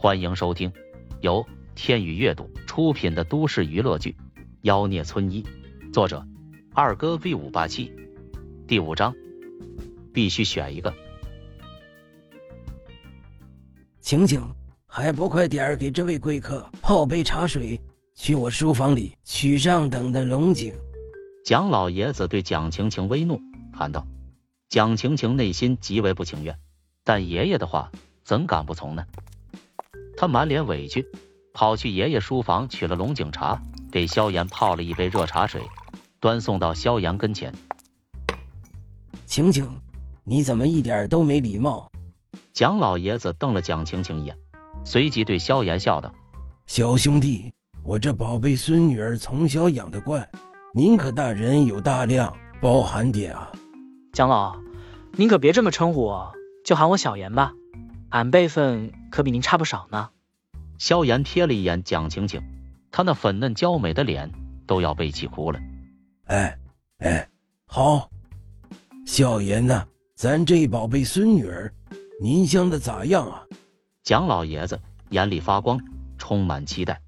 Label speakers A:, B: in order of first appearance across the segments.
A: 欢迎收听由天宇阅读出品的都市娱乐剧《妖孽村医》，作者二哥 V 五八七，第五章，必须选一个。
B: 晴晴，还不快点儿给这位贵客泡杯茶水？去我书房里取上等的龙井。
A: 蒋老爷子对蒋晴晴微怒，喊道：“蒋晴晴内心极为不情愿，但爷爷的话怎敢不从呢？”他满脸委屈，跑去爷爷书房取了龙井茶，给萧炎泡了一杯热茶水，端送到萧炎跟前。
B: 晴晴，你怎么一点都没礼貌？
A: 蒋老爷子瞪了蒋晴晴一眼，随即对萧炎笑道：“
B: 小兄弟，我这宝贝孙女儿从小养的惯，您可大人有大量，包涵点啊。”
C: 蒋老，您可别这么称呼我，就喊我小炎吧。俺辈分可比您差不少呢。
A: 萧炎瞥了一眼蒋晴晴，她那粉嫩娇美的脸都要被气哭了。
B: 哎哎，好，萧炎呐，咱这宝贝孙女儿，您相的咋样啊？
A: 蒋老爷子眼里发光，充满期待。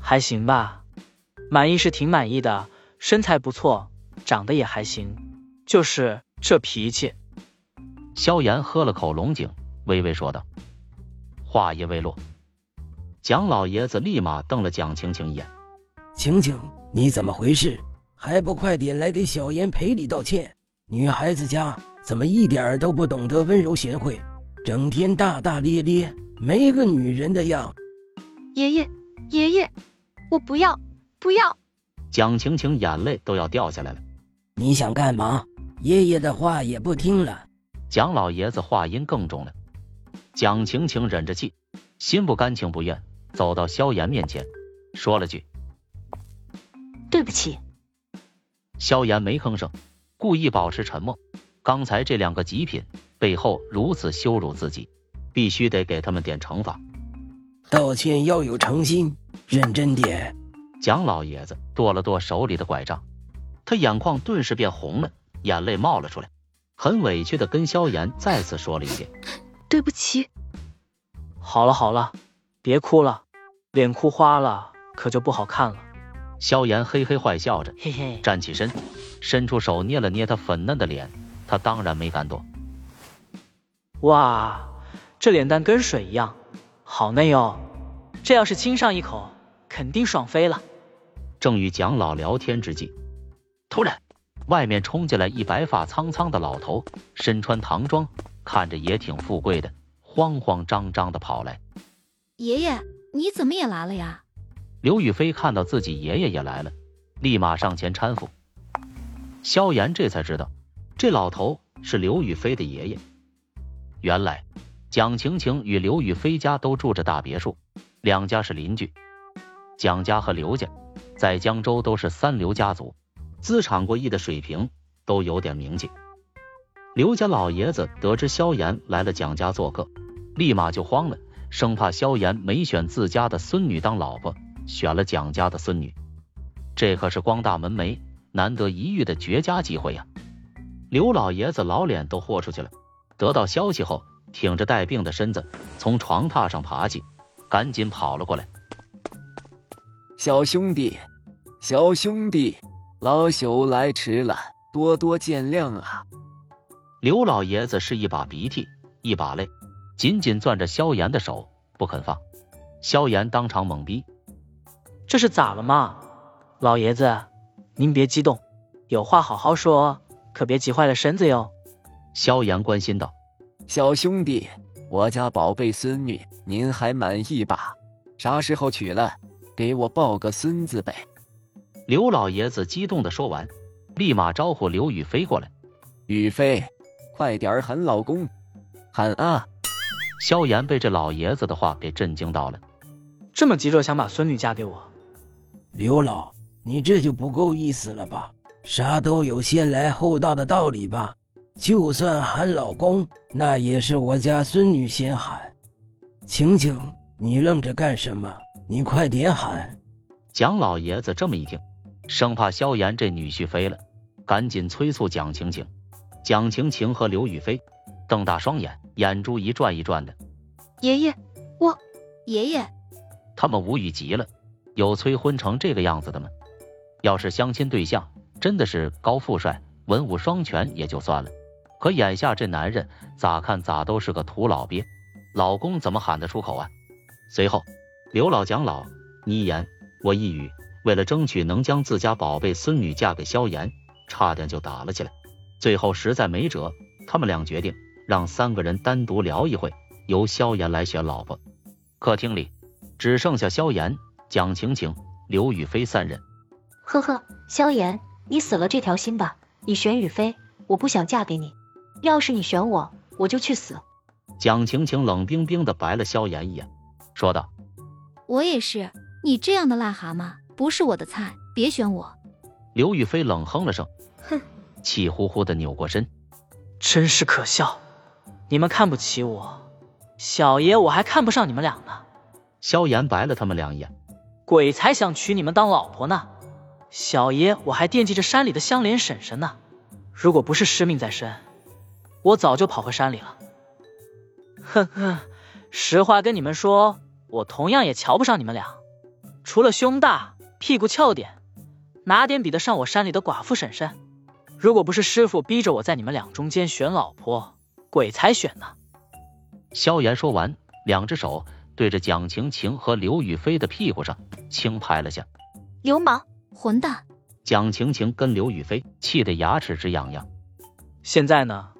C: 还行吧，满意是挺满意的，身材不错，长得也还行，就是这脾气。
A: 萧炎喝了口龙井，微微说道：“话音未落，蒋老爷子立马瞪了蒋晴晴一眼：‘
B: 晴晴，你怎么回事？还不快点来给小妍赔礼道歉？女孩子家怎么一点都不懂得温柔贤惠，整天大大咧咧，没个女人的样？’
D: 爷爷，爷爷，我不要，不要！”
A: 蒋晴晴眼泪都要掉下来了。
B: 你想干嘛？爷爷的话也不听了。
A: 蒋老爷子话音更重了，蒋晴晴忍着气，心不甘情不愿，走到萧炎面前，说了句：“
D: 对不起。”
A: 萧炎没吭声，故意保持沉默。刚才这两个极品背后如此羞辱自己，必须得给他们点惩罚。
B: 道歉要有诚心，认真点。
A: 蒋老爷子跺了跺手里的拐杖，他眼眶顿时变红了，眼泪冒了出来。很委屈的跟萧炎再次说了一遍：“
D: 对不起。”
C: 好了好了，别哭了，脸哭花了可就不好看了。
A: 萧炎嘿嘿坏笑着，
C: 嘿嘿，
A: 站起身，伸出手捏了捏他粉嫩的脸，他当然没敢躲。
C: 哇，这脸蛋跟水一样，好嫩哟！这要是亲上一口，肯定爽飞了。
A: 正与蒋老聊天之际，突然。外面冲进来一白发苍苍的老头，身穿唐装，看着也挺富贵的，慌慌张张的跑来。
D: 爷爷，你怎么也来了呀？
A: 刘雨飞看到自己爷爷也来了，立马上前搀扶。萧炎这才知道，这老头是刘雨飞的爷爷。原来蒋晴晴与刘雨飞家都住着大别墅，两家是邻居。蒋家和刘家在江州都是三流家族。资产过亿的水平都有点名气。刘家老爷子得知萧炎来了蒋家做客，立马就慌了，生怕萧炎没选自家的孙女当老婆，选了蒋家的孙女。这可是光大门楣、难得一遇的绝佳机会呀！刘老爷子老脸都豁出去了，得到消息后，挺着带病的身子从床榻上爬起，赶紧跑了过来。
E: 小兄弟，小兄弟。老朽来迟了，多多见谅啊！
A: 刘老爷子是一把鼻涕一把泪，紧紧攥着萧炎的手不肯放。萧炎当场懵逼，
C: 这是咋了嘛？老爷子，您别激动，有话好好说，可别急坏了身子哟。
A: 萧炎关心道：“
E: 小兄弟，我家宝贝孙女，您还满意吧？啥时候娶了，给我抱个孙子呗。”
A: 刘老爷子激动的说完，立马招呼刘雨飞过来。
E: 雨飞，快点喊老公，喊啊！
A: 萧炎被这老爷子的话给震惊到了，
C: 这么急着想把孙女嫁给我，
B: 刘老，你这就不够意思了吧？啥都有先来后到的道理吧？就算喊老公，那也是我家孙女先喊。晴晴，你愣着干什么？你快点喊！
A: 蒋老爷子这么一听。生怕萧炎这女婿飞了，赶紧催促蒋晴晴。蒋晴晴和刘雨飞瞪大双眼，眼珠一转一转的。
D: 爷爷，我
F: 爷爷，
A: 他们无语极了，有催婚成这个样子的吗？要是相亲对象真的是高富帅、文武双全也就算了，可眼下这男人咋看咋都是个土老鳖，老公怎么喊得出口啊？随后，刘老蒋老你一言我一语，为了争取能将自家宝贝孙女嫁给萧炎，差点就打了起来。最后实在没辙，他们俩决定让三个人单独聊一会，由萧炎来选老婆。客厅里只剩下萧炎、蒋晴晴、刘雨菲三人。
G: 呵呵，萧炎，你死了这条心吧。你选雨菲，我不想嫁给你。要是你选我，我就去死。
A: 蒋晴晴冷冰冰的白了萧炎一眼，说道：“
F: 我也是，你这样的癞蛤蟆不是我的菜，别选我。”
A: 刘雨菲冷哼了声，
G: 哼，
A: 气呼呼的扭过身，
C: 真是可笑！你们看不起我，小爷我还看不上你们俩呢。
A: 萧炎白了他们两眼，
C: 鬼才想娶你们当老婆呢。小爷我还惦记着山里的香莲婶婶呢，如果不是师命在身，我早就跑回山里了。哼哼，实话跟你们说，我同样也瞧不上你们俩，除了胸大、屁股翘点，哪点比得上我山里的寡妇婶婶？如果不是师傅逼着我在你们俩中间选老婆，鬼才选呢。
A: 萧炎说完，两只手对着蒋晴晴和刘雨菲的屁股上轻拍了下。
D: 流氓！
F: 混蛋！
A: 蒋晴晴跟刘雨菲气得牙齿直痒痒。
C: 现在呢，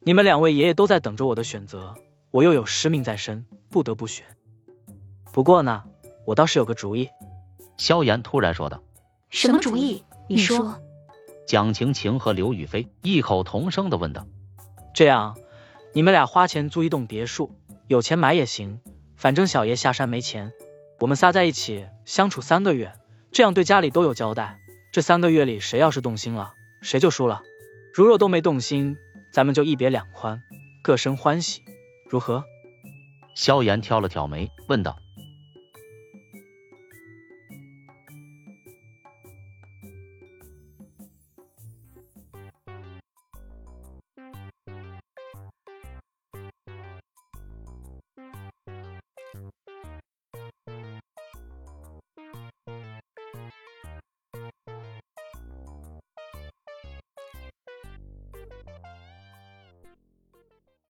C: 你们两位爷爷都在等着我的选择，我又有师命在身，不得不选。不过呢，我倒是有个主意。
A: 萧炎突然说道：“
G: 什么主意？你说。”
A: 蒋晴晴和刘雨菲异口同声的问道：“
C: 这样，你们俩花钱租一栋别墅，有钱买也行，反正小爷下山没钱，我们仨在一起相处三个月。”这样对家里都有交代。这三个月里，谁要是动心了，谁就输了。如若都没动心，咱们就一别两宽，各生欢喜，如何？
A: 萧炎挑了挑眉，问道：“